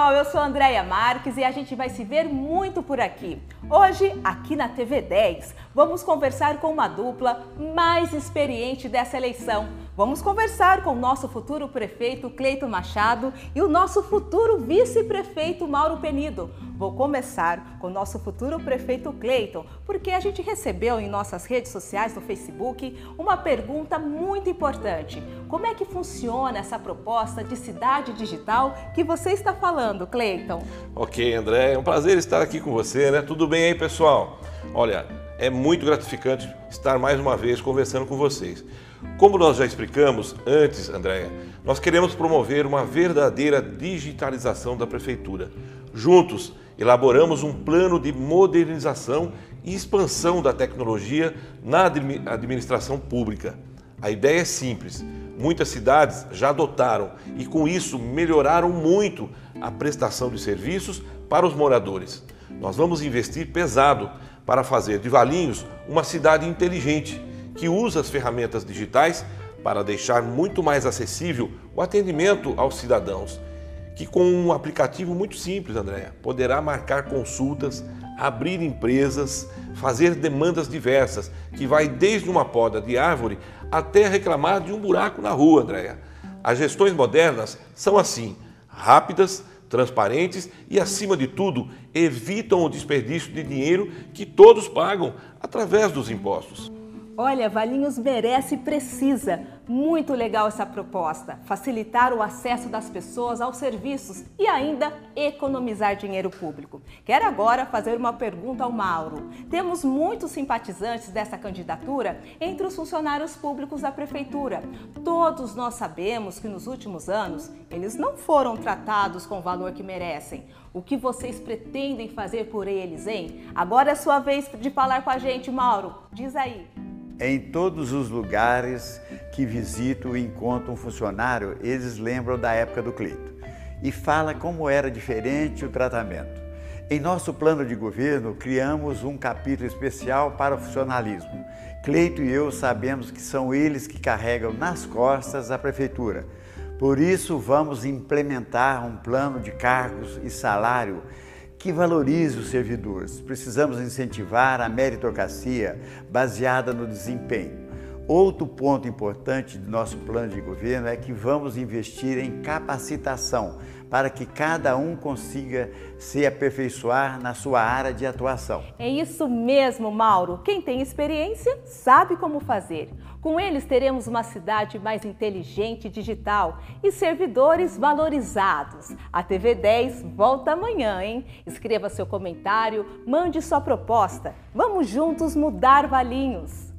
pessoal, eu sou Andréia Marques e a gente vai se ver muito por aqui. Hoje, aqui na TV 10, vamos conversar com uma dupla mais experiente dessa eleição. Vamos conversar com o nosso futuro prefeito Cleito Machado e o nosso futuro vice-prefeito Mauro Penido. Vou começar com nosso futuro prefeito Cleiton, porque a gente recebeu em nossas redes sociais, no Facebook, uma pergunta muito importante. Como é que funciona essa proposta de cidade digital que você está falando, Cleiton? Ok, André, é um prazer estar aqui com você, né? Tudo bem aí, pessoal? Olha, é muito gratificante estar mais uma vez conversando com vocês. Como nós já explicamos antes, Andréia, nós queremos promover uma verdadeira digitalização da prefeitura. Juntos, elaboramos um plano de modernização e expansão da tecnologia na administração pública. A ideia é simples. Muitas cidades já adotaram e, com isso, melhoraram muito a prestação de serviços para os moradores. Nós vamos investir pesado para fazer de Valinhos uma cidade inteligente que usa as ferramentas digitais para deixar muito mais acessível o atendimento aos cidadãos que com um aplicativo muito simples, Andréa, poderá marcar consultas, abrir empresas, fazer demandas diversas, que vai desde uma poda de árvore até reclamar de um buraco na rua, Andréa. As gestões modernas são assim, rápidas, transparentes e, acima de tudo, evitam o desperdício de dinheiro que todos pagam através dos impostos. Olha, Valinhos merece e precisa. Muito legal essa proposta. Facilitar o acesso das pessoas aos serviços e ainda economizar dinheiro público. Quero agora fazer uma pergunta ao Mauro. Temos muitos simpatizantes dessa candidatura entre os funcionários públicos da prefeitura. Todos nós sabemos que nos últimos anos eles não foram tratados com o valor que merecem. O que vocês pretendem fazer por eles, hein? Agora é sua vez de falar com a gente, Mauro. Diz aí. Em todos os lugares que visito e encontro um funcionário, eles lembram da época do Cleito e fala como era diferente o tratamento. Em nosso plano de governo, criamos um capítulo especial para o funcionalismo. Cleito e eu sabemos que são eles que carregam nas costas a prefeitura. Por isso, vamos implementar um plano de cargos e salário que valorize os servidores. Precisamos incentivar a meritocracia baseada no desempenho. Outro ponto importante do nosso plano de governo é que vamos investir em capacitação para que cada um consiga se aperfeiçoar na sua área de atuação. É isso mesmo, Mauro. Quem tem experiência sabe como fazer. Com eles teremos uma cidade mais inteligente e digital e servidores valorizados. A TV 10 volta amanhã, hein? Escreva seu comentário, mande sua proposta. Vamos juntos mudar Valinhos.